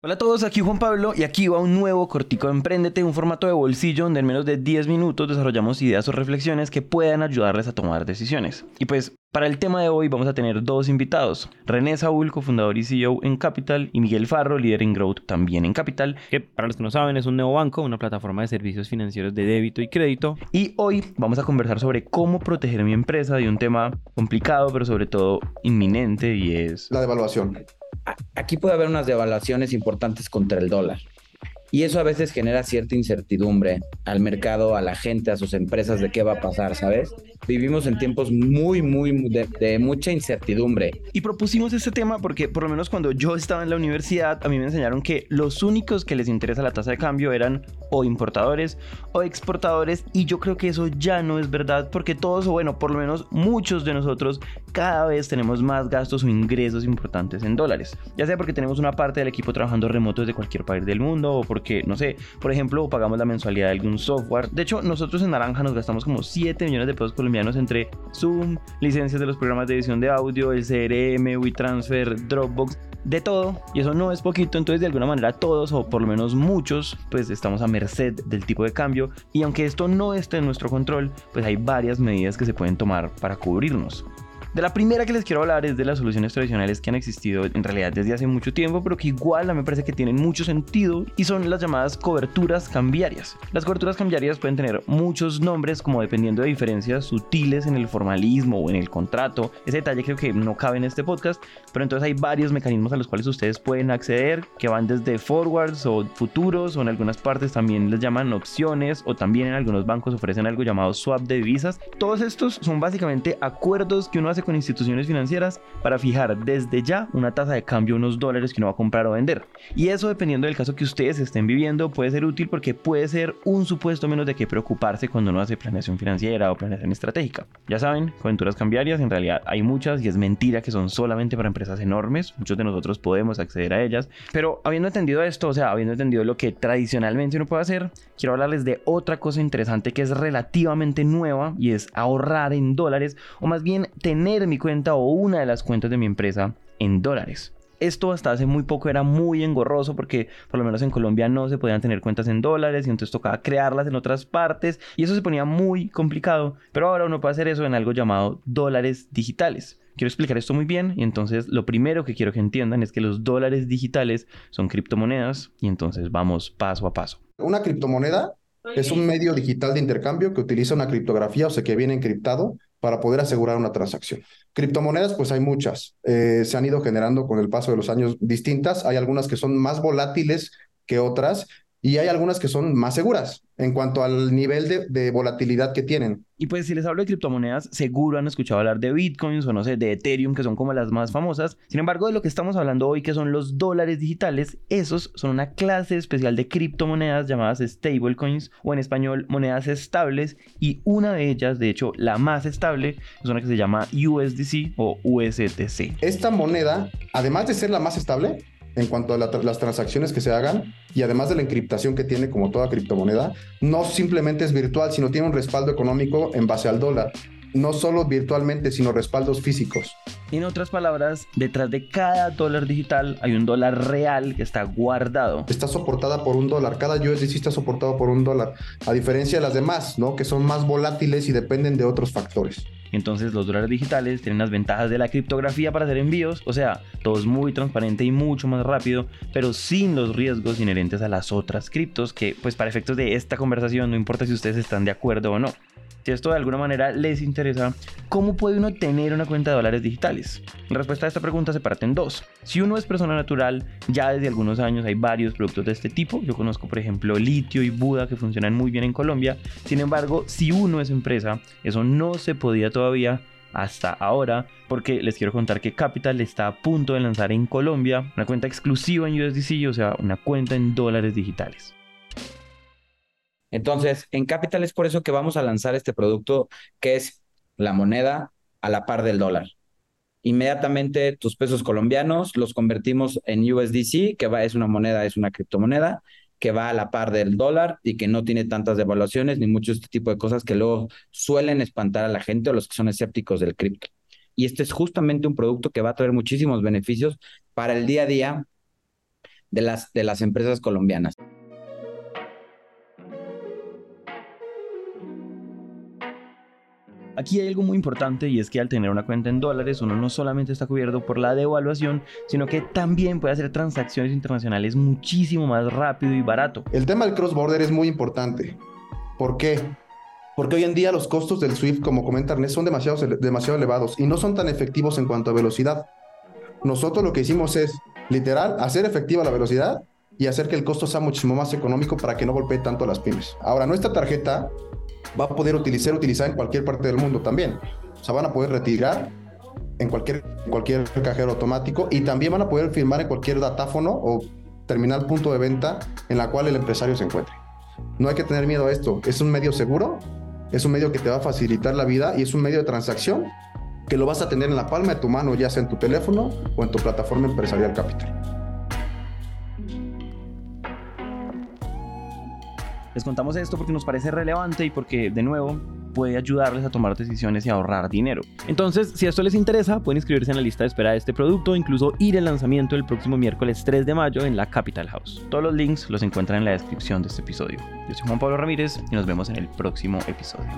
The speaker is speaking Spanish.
Hola a todos, aquí Juan Pablo y aquí va un nuevo cortico Emprendete, un formato de bolsillo donde en menos de 10 minutos desarrollamos ideas o reflexiones que puedan ayudarles a tomar decisiones. Y pues para el tema de hoy vamos a tener dos invitados, René Saúl, cofundador y CEO en Capital, y Miguel Farro, líder en Growth también en Capital, que para los que no saben es un nuevo banco, una plataforma de servicios financieros de débito y crédito. Y hoy vamos a conversar sobre cómo proteger mi empresa de un tema complicado pero sobre todo inminente y es... La devaluación aquí puede haber unas devaluaciones importantes contra el dólar. Y eso a veces genera cierta incertidumbre al mercado, a la gente, a sus empresas de qué va a pasar, ¿sabes? Vivimos en tiempos muy, muy de, mucha incertidumbre. Y propusimos este tema porque por lo menos cuando yo estaba en la universidad, a mí me enseñaron que los únicos que les interesa la tasa de cambio eran o importadores o exportadores y yo creo que eso ya no es verdad porque todos, o bueno, por lo menos muchos de nosotros cada vez tenemos más gastos o ingresos importantes en dólares. Ya sea porque tenemos una parte del equipo trabajando remoto desde cualquier país del mundo o porque, no sé, por ejemplo, pagamos la mensualidad de algún software. De hecho, nosotros en Naranja nos gastamos como 7 millones de pesos colombianos entre Zoom, licencias de los programas de edición de audio, el CRM, WeTransfer, Dropbox de todo y eso no es poquito, entonces de alguna manera todos o por lo menos muchos pues estamos a merced del tipo de cambio y aunque esto no esté en nuestro control, pues hay varias medidas que se pueden tomar para cubrirnos. De la primera que les quiero hablar es de las soluciones tradicionales que han existido en realidad desde hace mucho tiempo, pero que igual a mí me parece que tienen mucho sentido y son las llamadas coberturas cambiarias. Las coberturas cambiarias pueden tener muchos nombres como dependiendo de diferencias sutiles en el formalismo o en el contrato. Ese detalle creo que no cabe en este podcast, pero entonces hay varios mecanismos a los cuales ustedes pueden acceder que van desde forwards o futuros o en algunas partes también les llaman opciones o también en algunos bancos ofrecen algo llamado swap de divisas. Todos estos son básicamente acuerdos que uno hace con instituciones financieras para fijar desde ya una tasa de cambio, unos dólares que uno va a comprar o vender. Y eso dependiendo del caso que ustedes estén viviendo puede ser útil porque puede ser un supuesto menos de qué preocuparse cuando uno hace planeación financiera o planeación estratégica. Ya saben, coventuras cambiarias en realidad hay muchas y es mentira que son solamente para empresas enormes, muchos de nosotros podemos acceder a ellas, pero habiendo entendido esto, o sea, habiendo entendido lo que tradicionalmente uno puede hacer, quiero hablarles de otra cosa interesante que es relativamente nueva y es ahorrar en dólares o más bien tener mi cuenta o una de las cuentas de mi empresa en dólares. Esto hasta hace muy poco era muy engorroso porque por lo menos en Colombia no se podían tener cuentas en dólares y entonces tocaba crearlas en otras partes y eso se ponía muy complicado. Pero ahora uno puede hacer eso en algo llamado dólares digitales. Quiero explicar esto muy bien y entonces lo primero que quiero que entiendan es que los dólares digitales son criptomonedas y entonces vamos paso a paso. Una criptomoneda es un medio digital de intercambio que utiliza una criptografía, o sea, que viene encriptado para poder asegurar una transacción. Criptomonedas, pues hay muchas. Eh, se han ido generando con el paso de los años distintas. Hay algunas que son más volátiles que otras y hay algunas que son más seguras en cuanto al nivel de, volatilidad que tienen. Y pues si les hablo de criptomonedas, seguro han escuchado hablar de bitcoins o no sé, de Ethereum, que son como las más famosas. Sin embargo, de lo que estamos hablando hoy, que son los dólares digitales, esos son una clase especial de criptomonedas llamadas stablecoins o en español monedas estables y una de ellas, de hecho la más estable, es una que se llama USDC o USDC. Esta moneda, además de ser la más estable, en cuanto a las transacciones que se hagan y además de la encriptación que tiene como toda criptomoneda, no simplemente es virtual, sino tiene un respaldo económico en base al dólar. No solo virtualmente, sino respaldos físicos. En otras palabras, detrás de cada dólar digital hay un dólar real que está guardado. Está soportada por un dólar. Cada USDC está soportado por un dólar. A diferencia de las demás, ¿no? Que son más volátiles y dependen de otros factores. Entonces los dólares digitales tienen las ventajas de la criptografía para hacer envíos, o sea, todo es muy transparente y mucho más rápido, pero sin los riesgos inherentes a las otras criptos que pues para efectos de esta conversación no importa si ustedes están de acuerdo o no. Si esto de alguna manera les interesa, ¿cómo puede uno tener una cuenta de dólares digitales? La respuesta a esta pregunta se parte en dos. Si uno es persona natural, ya desde algunos años hay varios productos de este tipo. Yo conozco, por ejemplo, Litio y Buda que funcionan muy bien en Colombia. Sin embargo, si uno es empresa, eso no se podía todavía hasta ahora, porque les quiero contar que Capital está a punto de lanzar en Colombia una cuenta exclusiva en USDC, o sea, una cuenta en dólares digitales. Entonces, en Capital es por eso que vamos a lanzar este producto que es la moneda a la par del dólar. Inmediatamente tus pesos colombianos los convertimos en USDC, que va, es una moneda, es una criptomoneda, que va a la par del dólar y que no tiene tantas devaluaciones ni mucho este tipo de cosas que luego suelen espantar a la gente o los que son escépticos del cripto. Y este es justamente un producto que va a traer muchísimos beneficios para el día a día de las, de las empresas colombianas. Aquí hay algo muy importante y es que al tener una cuenta en dólares uno no solamente está cubierto por la devaluación, sino que también puede hacer transacciones internacionales muchísimo más rápido y barato. El tema del cross-border es muy importante. ¿Por qué? Porque hoy en día los costos del SWIFT, como comenta Ernest, son demasiado, demasiado elevados y no son tan efectivos en cuanto a velocidad. Nosotros lo que hicimos es, literal, hacer efectiva la velocidad y hacer que el costo sea muchísimo más económico para que no golpee tanto a las pymes. Ahora, nuestra tarjeta va a poder utilizar, utilizar en cualquier parte del mundo también. O sea, van a poder retirar en cualquier, cualquier cajero automático y también van a poder firmar en cualquier datáfono o terminal punto de venta en la cual el empresario se encuentre. No hay que tener miedo a esto. Es un medio seguro, es un medio que te va a facilitar la vida y es un medio de transacción que lo vas a tener en la palma de tu mano, ya sea en tu teléfono o en tu plataforma empresarial Capital. Les contamos esto porque nos parece relevante y porque, de nuevo, puede ayudarles a tomar decisiones y ahorrar dinero. Entonces, si esto les interesa, pueden inscribirse en la lista de espera de este producto incluso ir al lanzamiento el próximo miércoles 3 de mayo en la Capital House. Todos los links los encuentran en la descripción de este episodio. Yo soy Juan Pablo Ramírez y nos vemos en el próximo episodio.